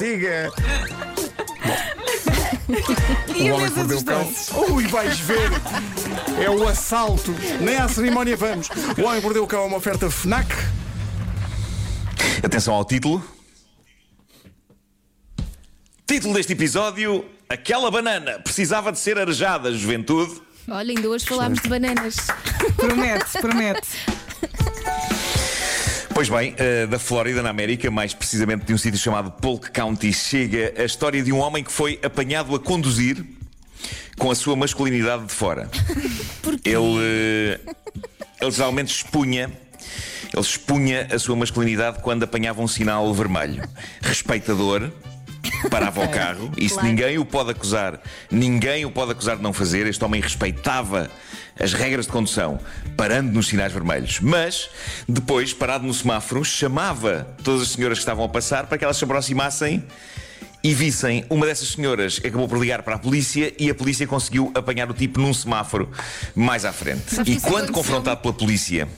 siga. E O homem que mordeu o cão. Ui, vais ver. É o assalto. Nem à cerimónia vamos. O homem que mordeu o cão é uma oferta FNAC. Atenção ao título. Título deste episódio: Aquela banana precisava de ser arejada, juventude. Olha, ainda hoje falámos de bananas. Promete, promete. Pois bem, eh, da Flórida, na América, mais precisamente de um sítio chamado Polk County, chega a história de um homem que foi apanhado a conduzir com a sua masculinidade de fora. Ele, eh, ele geralmente expunha. Ele expunha a sua masculinidade quando apanhava um sinal vermelho. Respeitador, parava o carro. Isso Claro. ninguém o pode acusar. Ninguém o pode acusar de não fazer. Este homem respeitava as regras de condução, parando nos sinais vermelhos. Mas, depois, parado no semáforo, chamava todas as senhoras que estavam a passar para que elas se aproximassem e vissem. Uma dessas senhoras acabou por ligar para a polícia e a polícia conseguiu apanhar o tipo num semáforo mais à frente. E quando confrontado pela polícia,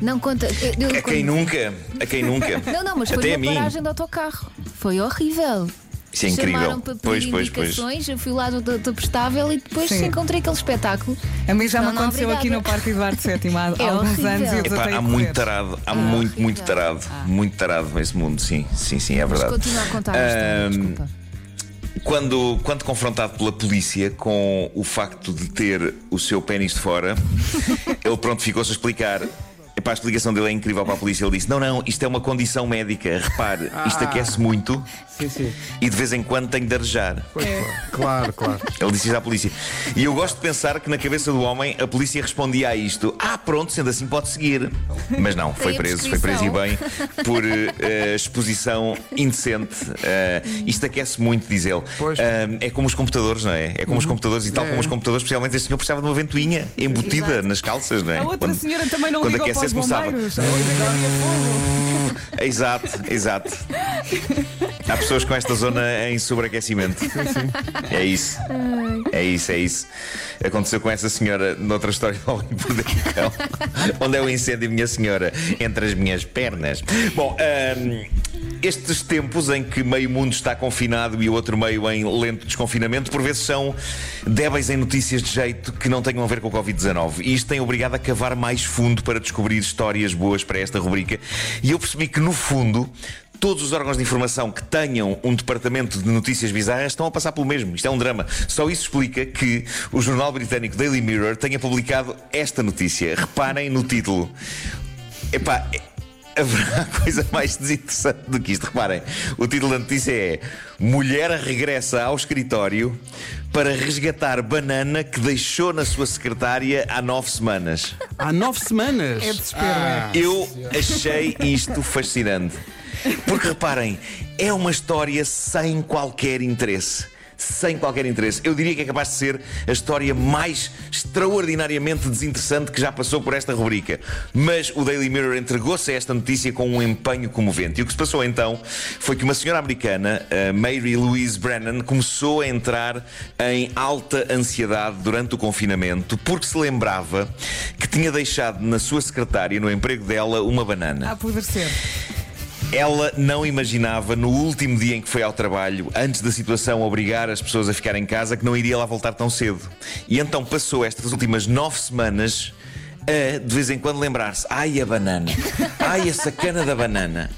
Não conta. eu- eu- a quem nunca, a quem nunca, Não, não, mas foi até a numa mim. paragem de autocarro. Foi horrível. Isso é incrível. Pois, pois, pois. eu fui lá do, do prestável e depois Sim. encontrei aquele espetáculo. A mim já Não, me não, aconteceu aqui obrigada. no Parque Eduardo VII há É alguns horrível. anos e eu Epá, há a muito tarado, há Ah, muito, muito horrível. tarado, muito tarado nesse mundo, sim, sim, sim, é Mas verdade. continua a contar a história. Quando, quando confrontado pela polícia com o facto de ter o seu pênis de fora, ele pronto ficou-se a explicar. Epá, a explicação dele é incrível para a polícia. Ele disse: Não, não, isto é uma condição médica. Repare, isto aquece muito Sim, sim. e de vez em quando tem de arejar. Pois, claro, claro. Ele disse isso à polícia. E eu gosto de pensar que na cabeça do homem a polícia respondia a isto: Ah, pronto, sendo assim pode seguir. Mas não, foi preso, foi preso e bem por eh, exposição indecente. Eh, isto aquece muito, diz ele. Pois. Eh, é como os computadores, não é? É como os computadores e tal É. como os computadores, especialmente este senhor precisava de uma ventoinha embutida Exato. nas calças, não é? A outra Quando- senhora também não quando ligou para começava. bombeiros. Fogo. Exato, exato. Há pessoas com esta zona em sobreaquecimento. É isso. É isso, é isso. Aconteceu com essa senhora noutra história do Homem Cão. Onde é o incêndio, minha senhora? Entre as minhas pernas. Bom, ahm, estes tempos em que meio mundo está confinado e o outro meio em lento desconfinamento, por vezes são débeis em notícias de jeito que não tenham a ver com o Covid-19. E isto tem obrigado a cavar mais fundo para descobrir histórias boas para esta rubrica. E eu percebi que, no fundo, Todos os órgãos de informação que tenham um departamento de notícias bizarras estão a passar pelo mesmo. Isto é um drama. Só isso explica que o jornal britânico Daily Mirror tenha publicado esta notícia. Reparem no título. Epá, haverá coisa mais desinteressante do que isto. Reparem, o título da notícia é Mulher regressa ao escritório para resgatar banana que deixou na sua secretária há nove semanas. Há nove semanas. É desespero, é. Eu achei isto fascinante. Porque reparem, é uma história sem qualquer interesse. Sem qualquer interesse. Eu diria que é capaz de ser a história mais extraordinariamente desinteressante que já passou por esta rubrica. Mas o Daily Mirror entregou-se a esta notícia com um empenho comovente. E o que se passou então foi que uma senhora americana, Mary Louise Brennan, começou a entrar em alta ansiedade durante o confinamento porque se lembrava que tinha deixado na sua secretária, no emprego dela, uma banana. A apodrecer. Ela não imaginava, no último dia em que foi ao trabalho, antes da situação obrigar as pessoas a ficar em casa, que não iria lá voltar tão cedo. E então passou estas últimas nove semanas a, de vez em quando, lembrar-se: ai, a banana, ai, a sacana da banana.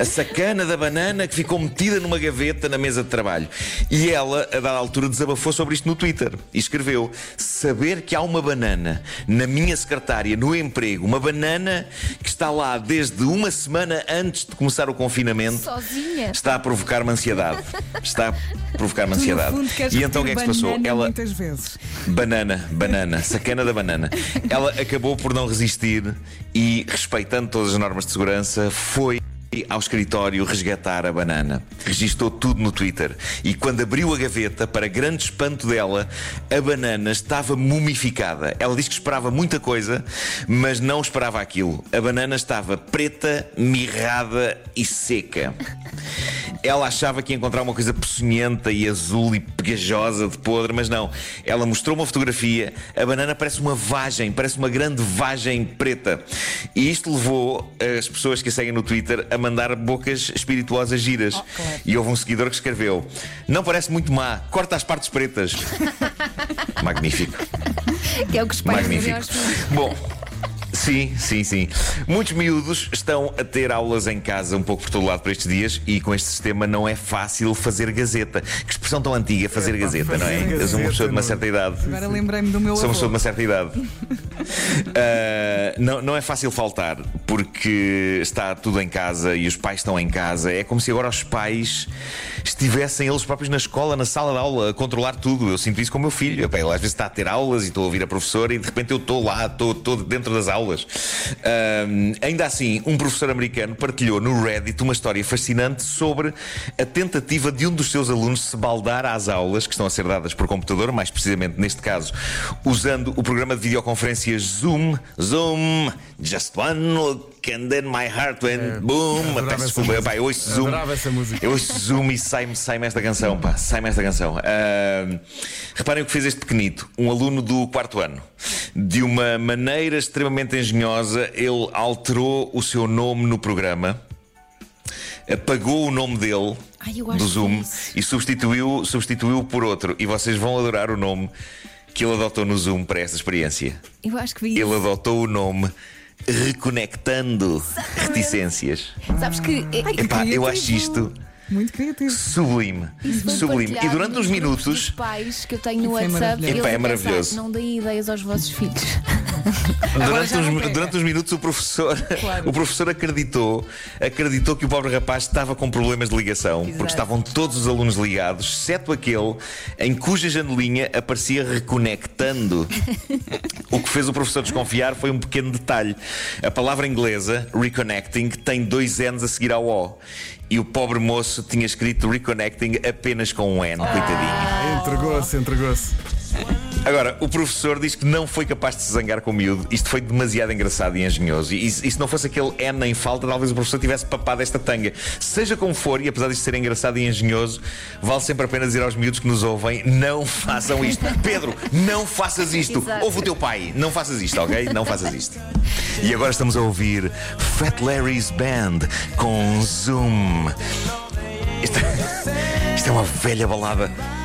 A sacana da banana que ficou metida numa gaveta na mesa de trabalho. E ela, a dada altura, desabafou sobre isto no Twitter e escreveu: Saber que há uma banana na minha secretária, no emprego, uma banana que está lá desde uma semana antes de começar o confinamento, Sozinha. está a provocar-me ansiedade. Está a provocar-me ansiedade. fundo, E então o que é que se passou? Ela. Muitas vezes. Banana, banana, sacana da banana. Ela acabou por não resistir e, respeitando todas as normas de segurança, foi ao escritório resgatar a banana. Registou tudo no Twitter. E quando abriu a gaveta, para grande espanto dela, a banana estava mumificada. Ela disse que esperava muita coisa, mas não esperava aquilo. A banana estava preta, mirrada e seca. Ela achava que ia encontrar uma coisa peçonhenta e azul e pegajosa de podre, mas não. Ela mostrou uma fotografia, a banana parece uma vagem, parece uma grande vagem preta. E isto levou as pessoas que a seguem no Twitter a mandar bocas espirituosas giras. Oh, claro. E houve um seguidor que escreveu: Não parece muito má, corta as partes pretas. Magnífico. Que é o que os pais Magnífico. Bom. Sim, sim, sim. Muitos miúdos estão a ter aulas em casa um pouco por todo lado por estes dias e com este sistema não é fácil fazer gazeta. Que expressão tão antiga, fazer Epá, gazeta, não é? fazer Eu sou uma pessoa de uma gazeta, certa idade. Agora lembrei-me do meu Sou uma pessoa de uma certa idade. Ah, não, não é fácil faltar, porque está tudo em casa e os pais estão em casa. É como se agora os pais estivessem eles próprios na escola, na sala de aula, a controlar tudo. Eu sinto isso com o meu filho. Epá, Ele às vezes está a ter aulas e estou a ouvir a professora e de repente eu estou lá, estou, estou dentro das aulas. Ah, ainda assim, um professor americano partilhou no Reddit uma história fascinante sobre a tentativa de um dos seus alunos se baldar às aulas que estão a ser dadas por computador, mais precisamente neste caso, usando o programa de videoconferências Zoom. Zoom, just one look and then my heart went boom. Peço essa desculpa, música. pá, eu ouço Zoom. Eu ouço Zoom e sai-me sai esta canção, pá, sai-me esta canção. Ah, reparem o que fez este pequenito, um aluno do quarto ano. De uma maneira extremamente engenhosa, ele alterou o seu nome no programa, apagou o nome dele Ai, eu do Zoom isso. e substituiu, substituiu por outro. E vocês vão adorar o nome que ele adotou no Zoom para esta experiência. Eu acho que vi Ele isso. adotou o nome Reconectando Reticências. Sabes que. é- Ai, que Epá, eu criativo. acho isto Muito criativo. sublime. Sublime. E durante uns minutos. dos pais que eu tenho no Isso é WhatsApp. maravilhoso. Epá, é a pensar, maravilhoso. Não deem ideias aos vossos filhos. Durante uns, durante uns minutos o professor, Claro. o professor acreditou, acreditou que o pobre rapaz estava com problemas de ligação, Exato. porque estavam todos os alunos ligados, exceto aquele em cuja janelinha aparecia reconectando. o que fez o professor desconfiar foi um pequeno detalhe. A palavra inglesa, reconnecting, tem dois N's a seguir ao O. E o pobre moço tinha escrito reconnecting apenas com um N, coitadinho. Ah, Entregou-se, entregou-se. Agora, o professor diz que não foi capaz de se zangar com o miúdo. Isto foi demasiado engraçado e engenhoso. E, e se não fosse aquele N em falta, talvez o professor tivesse papado esta tanga. Seja como for, e apesar disto ser engraçado e engenhoso, vale sempre a pena dizer aos miúdos que nos ouvem: não façam isto. Pedro, não faças isto. Exato. Ouve o teu pai. Não faças isto, ok? Não faças isto. E agora estamos a ouvir Fat Larry's Band com Zoom. Isto, isto é uma velha balada.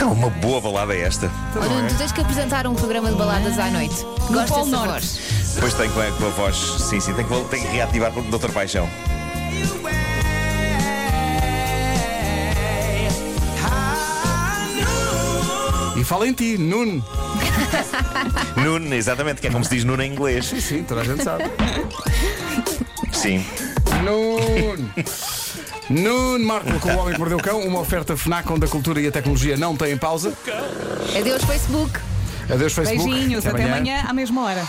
É uma boa balada esta. Olha, Nuno, tu tens que apresentar um programa de baladas à noite. Gosto dessa Norte. voz. Depois tem com a, com a voz, sim, sim, tem que, tem que reativar com Doutor Paixão. E fala em ti, Nuno. Nuno, exatamente, que é como se diz Nuno em inglês. Sim, sim, toda a gente sabe. Sim. Nuno. Nuno Marco com o Homem que Mordeu o Cão, uma oferta FNAC onde a cultura e a tecnologia não têm pausa. Adeus, Facebook. Adeus, Facebook. Beijinhos, até amanhã à mesma hora.